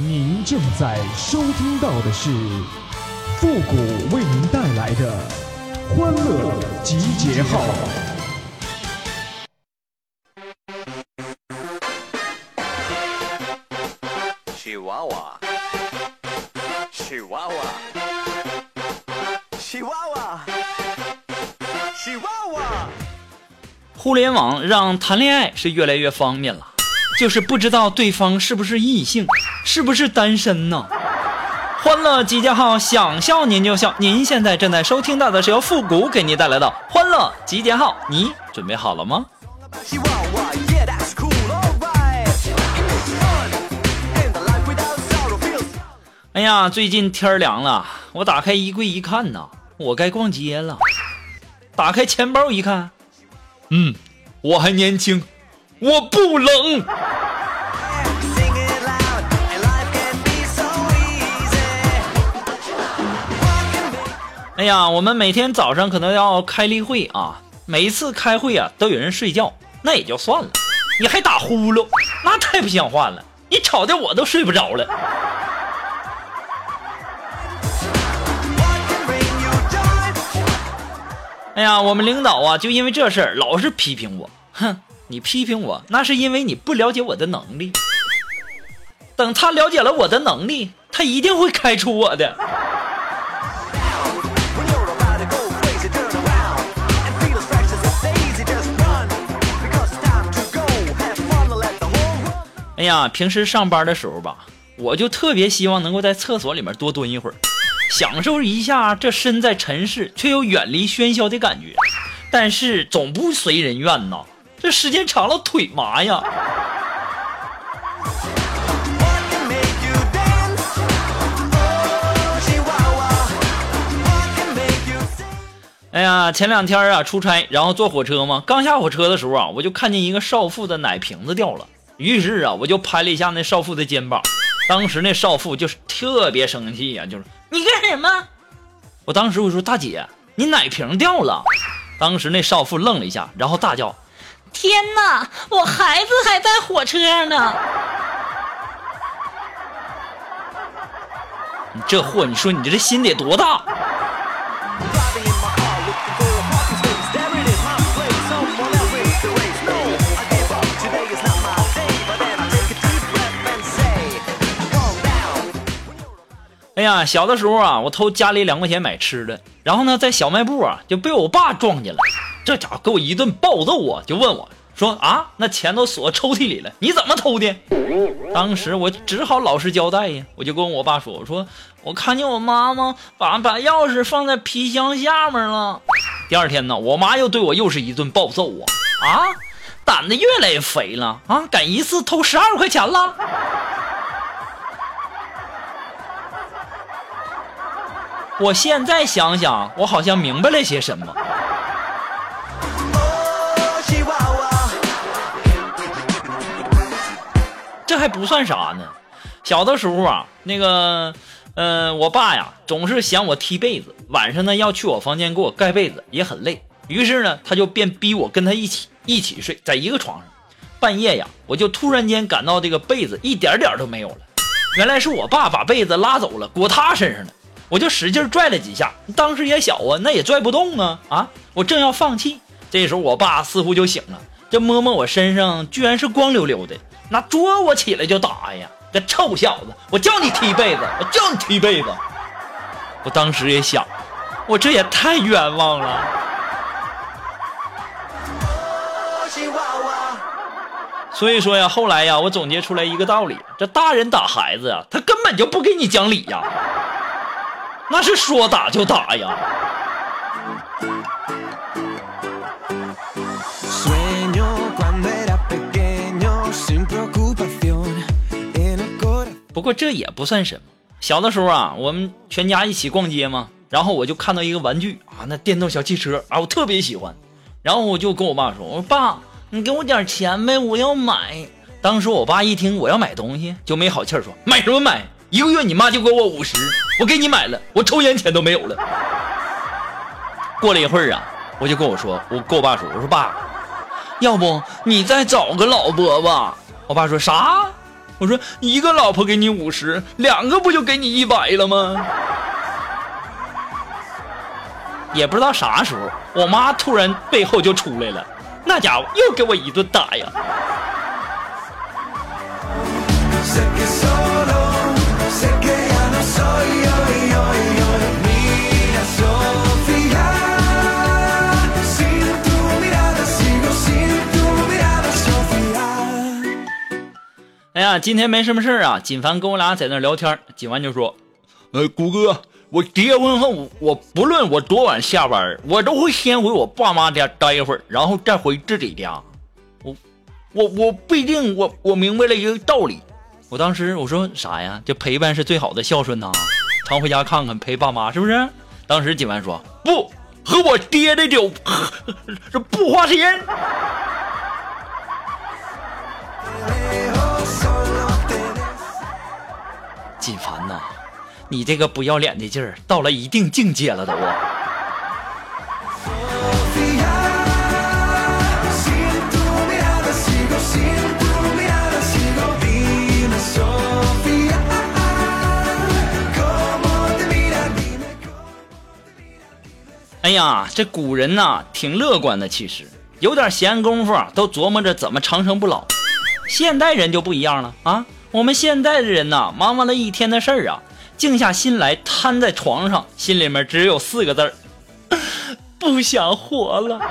您正在收听到的是复古为您带来的欢乐集结号。吉娃娃，吉娃娃，吉娃娃，吉娃娃。互联网让谈恋爱是越来越方便了，就是不知道对方是不是异性，是不是单身呢？欢乐集结号，想笑您就笑。您现在正在收听到的是由复古给您带来的欢乐集结号，你准备好了吗？哎呀，最近天凉了，我打开衣柜一看呐，我该逛街了。打开钱包一看，嗯，我还年轻，我不冷。哎呀，我们每天早上可能要开例会啊，每一次开会啊都有人睡觉，那也就算了，你还打呼噜，那太不像话了，你吵得我都睡不着了。哎呀，我们领导啊，就因为这事儿老是批评我。哼，你批评我，那是因为你不了解我的能力。等他了解了我的能力，他一定会开除我的。哎呀，平时上班的时候吧，我就特别希望能够在厕所里面多蹲一会儿，享受一下这身在尘世却又远离喧嚣的感觉。但是总不随人愿呐，这时间长了腿麻呀。哎呀，前两天啊出差，然后坐火车嘛，刚下火车的时候啊，我就看见一个少妇的奶瓶子掉了，于是啊，我就拍了一下那少妇的肩膀。当时那少妇就是特别生气呀、就是你干什么？我当时我说大姐，你奶瓶掉了。当时那少妇愣了一下，然后大叫天哪，我孩子还在火车上呢！：“你这货，你说你这心得多大？”哎呀，小的时候啊，我偷家里两块钱买吃的，然后呢，在小卖部啊就被我爸撞见了，这家伙给我一顿暴揍啊，就问我说啊，那钱都锁抽屉里了，你怎么偷的？当时我只好老实交代呀，我就跟我爸说，我说我看见我妈妈把把钥匙放在皮箱下面了。第二天呢，我妈又对我又是一顿暴揍啊啊，胆子越来越肥了啊，敢一次偷十二块钱了。我现在想想，我好像明白了些什么。这还不算啥呢。小的时候啊，那个，呃，我爸呀总是嫌我踢被子，晚上呢要去我房间给我盖被子，也很累。于是呢，他就便逼我跟他一起一起睡在一个床上。半夜呀，我就突然间感到这个被子一点点都没有了，原来是我爸把被子拉走了，裹他身上了。我就使劲拽了几下，当时也小啊，那也拽不动啊啊！我正要放弃，这时候我爸似乎就醒了，这摸摸我身上，居然是光溜溜的，那捉我起来就打呀！这臭小子，我叫你踢被子，我叫你踢被子。我当时也想，我这也太冤枉了。所以说呀，后来呀，我总结出来一个道理：这大人打孩子呀，他根本就不给你讲理呀，那是说打就打呀。不过这也不算什么。小的时候啊，我们全家一起逛街嘛，然后我就看到一个玩具啊，那电动小汽车啊，我特别喜欢，然后我就跟我爸说：“我说爸，你给我点钱呗，我要买。”当时我爸一听我要买东西，就没好气儿说：“买什么买？一个月你妈就给我五十，我给你买了，我抽烟钱都没有了。”过了一会儿啊，我就跟我说，我跟我爸说，我说爸，要不你再找个老婆吧。我爸说啥？我说一个老婆给你五十，两个不就给你一百了吗？也不知道啥时候，我妈突然背后就出来了，那家伙又给我一顿打呀！呀，今天没什么事儿啊，锦凡跟我俩在那聊天，锦凡就说：“呃，谷哥，我结婚后，我不论我多晚下班，我都会先回我爸妈家待一会儿，然后再回自己家。我，我，我不一定，我我明白了一个道理。我当时我说啥呀？这陪伴是最好的孝顺呐，常回家看看，陪爸妈是不是？当时锦凡说不，和我爹的酒，这不花钱。”锦凡呐，你这个不要脸的劲儿，到了一定境界了都。哎呀，这古人呐，挺乐观的，其实有点闲工夫，都琢磨着怎么长生不老。现代人就不一样了啊，我们现代的人呐，忙完了一天的事儿啊，静下心来瘫在床上，心里面只有四个字儿：不想活了。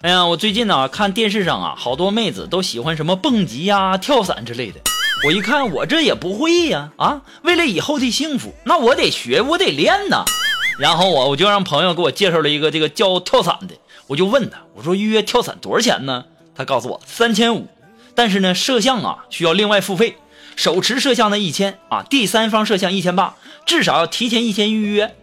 哎呀，我最近呢看电视上啊，好多妹子都喜欢什么蹦极呀、跳伞之类的。我一看，我这也不会呀，啊，为了以后的幸福，那我得学，我得练呐。然后我我就让朋友给我介绍了一个这个教跳伞的，我就问他，我说预约跳伞多少钱呢？他告诉我三千五，但是呢摄像啊需要另外付费，手持摄像的一千啊，第三方摄像一千八，至少要提前一天预约。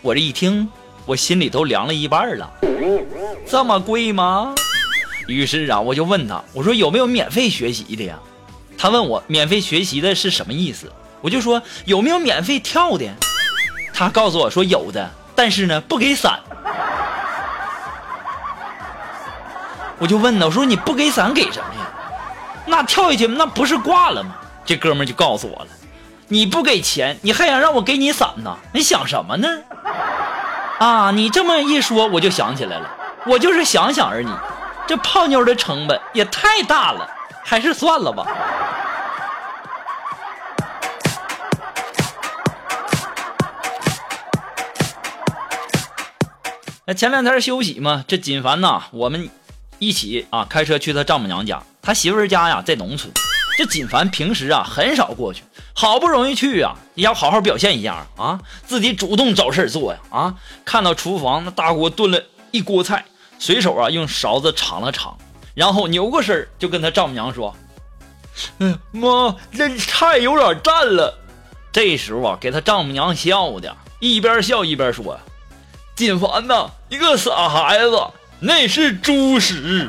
我这一听，我心里都凉了一半了。这么贵吗？于是啊，我就问他，我说有没有免费学习的呀？他问我免费学习的是什么意思？我就说有没有免费跳的？他告诉我说有的，但是呢不给伞。我就问他，我说你不给伞给什么呀？那跳下去那不是挂了吗？这哥们就告诉我了，你不给钱，你还想让我给你伞呢？你想什么呢？啊，你这么一说，我就想起来了，我就是想想而已，这泡妞的成本也太大了，还是算了吧。那前两天休息嘛，这锦凡呐，我们一起啊开车去他丈母娘家，他媳妇家呀在农村。这锦凡平时啊很少过去，好不容易去呀，也要好好表现一下啊，自己主动找事做呀啊！看到厨房那大锅炖了一锅菜，随手啊用勺子尝了尝，然后扭过身就跟他丈母娘说：“嗯，妈，这菜有点淡了。”这时候啊，给他丈母娘笑的，一边笑一边说：“锦凡呐，一个傻孩子，那是猪屎。”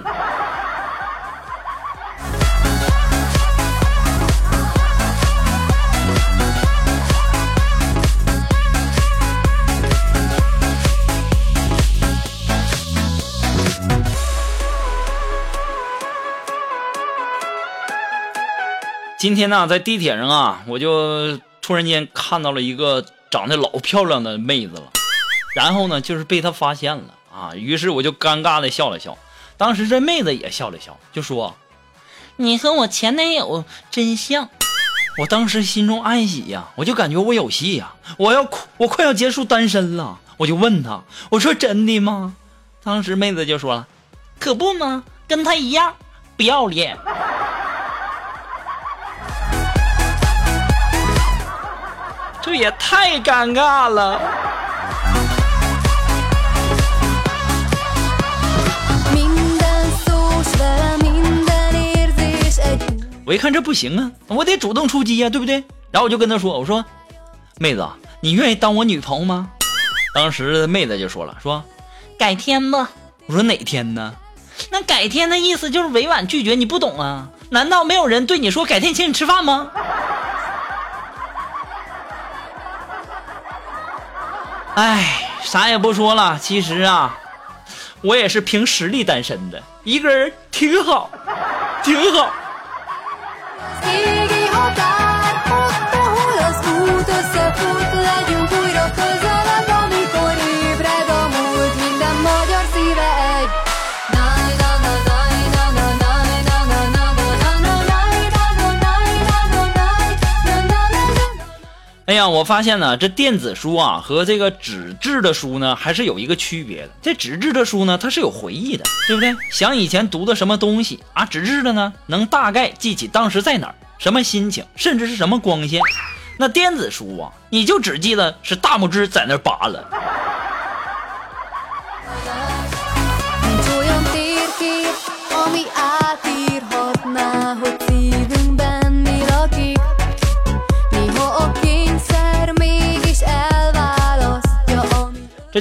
今天呢，在地铁上啊，我就突然间看到了一个长得老漂亮的妹子了，然后呢，就是被他发现了啊，于是我就尴尬的笑了笑。当时这妹子也笑了笑，就说你和我前男友真像。：“我当时心中暗喜呀，我就感觉我有戏呀，我要我快要结束单身了。”我就问她，我说：“真的吗？”当时妹子就说了。可不嘛，跟他一样不要脸。这也太尴尬了。我一看这不行啊，我得主动出击呀、对不对？然后我就跟她说：“我说，妹子，你愿意当我女朋友吗？”当时妹子就说了：“说，改天吧。我说哪天呢？那改天的意思就是委婉拒绝，你不懂啊？难道没有人对你说改天请你吃饭吗？哎，啥也不说了，其实啊，我也是凭实力单身的，一个人挺好，挺好。意義を出哎呀，我发现呢，这电子书啊和这个纸质的书呢，还是有一个区别的。这纸质的书呢，它是有回忆的，对不对？想以前读的什么东西啊，纸质的呢，能大概记起当时在哪儿，什么心情，甚至是什么光线。那电子书啊，你就只记得是大拇指在那儿扒拉。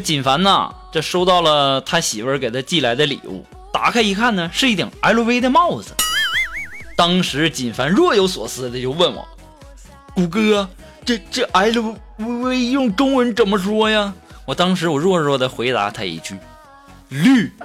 锦凡呐，这收到了他媳妇儿给他寄来的礼物，打开一看呢，是一顶 LV 的帽子。当时锦凡若有所思的就问我：“谷哥，这这 LV 用中文怎么说呀？”我当时我弱弱的回答他一句：“绿。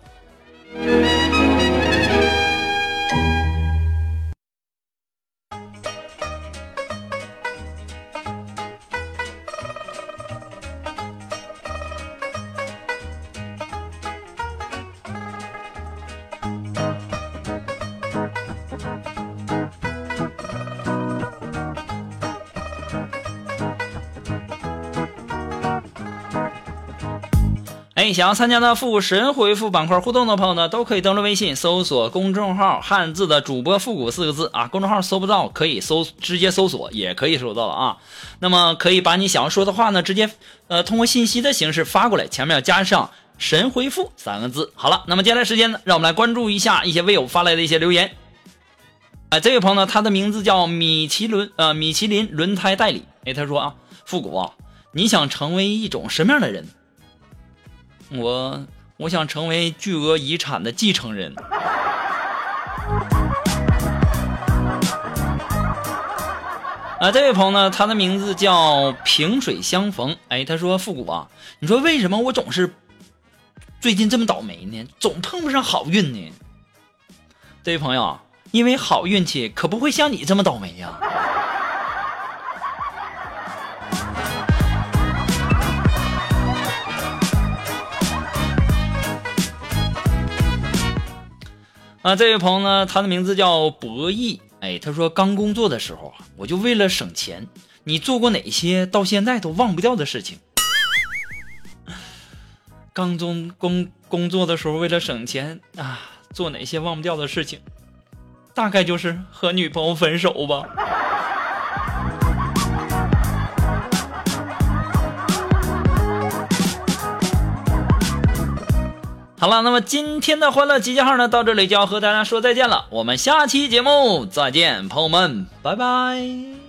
哎，想要参加呢复古神回复板块互动的朋友呢，都可以登录微信搜索公众号“汉字的主播复古”四个字啊。公众号搜不到，可以搜直接搜索，也可以搜到了啊。那么可以把你想要说的话呢，直接呃通过信息的形式发过来，前面要加上“神回复”三个字。好了，那么接下来时间呢，让我们来关注一下一些微友发来的一些留言。哎，这位朋友呢，他的名字叫米其伦，呃，米其林轮胎代理。哎，他说啊，复古啊，你想成为一种什么样的人？我我想成为巨额遗产的继承人。啊，这位朋友呢，他的名字叫萍水相逢。哎，他说复古啊，你说为什么我总是最近这么倒霉呢？总碰不上好运呢？这位朋友，因为好运气可不会像你这么倒霉呀、啊，这位朋友呢，他的名字叫博弈。哎，他说刚工作的时候啊，我就为了省钱，你做过哪些到现在都忘不掉的事情？刚中工工作的时候，为了省钱啊，做哪些忘不掉的事情？大概就是和女朋友分手吧。好了，那么今天的欢乐集结号呢，到这里就要和大家说再见了。我们下期节目再见，朋友们，拜拜。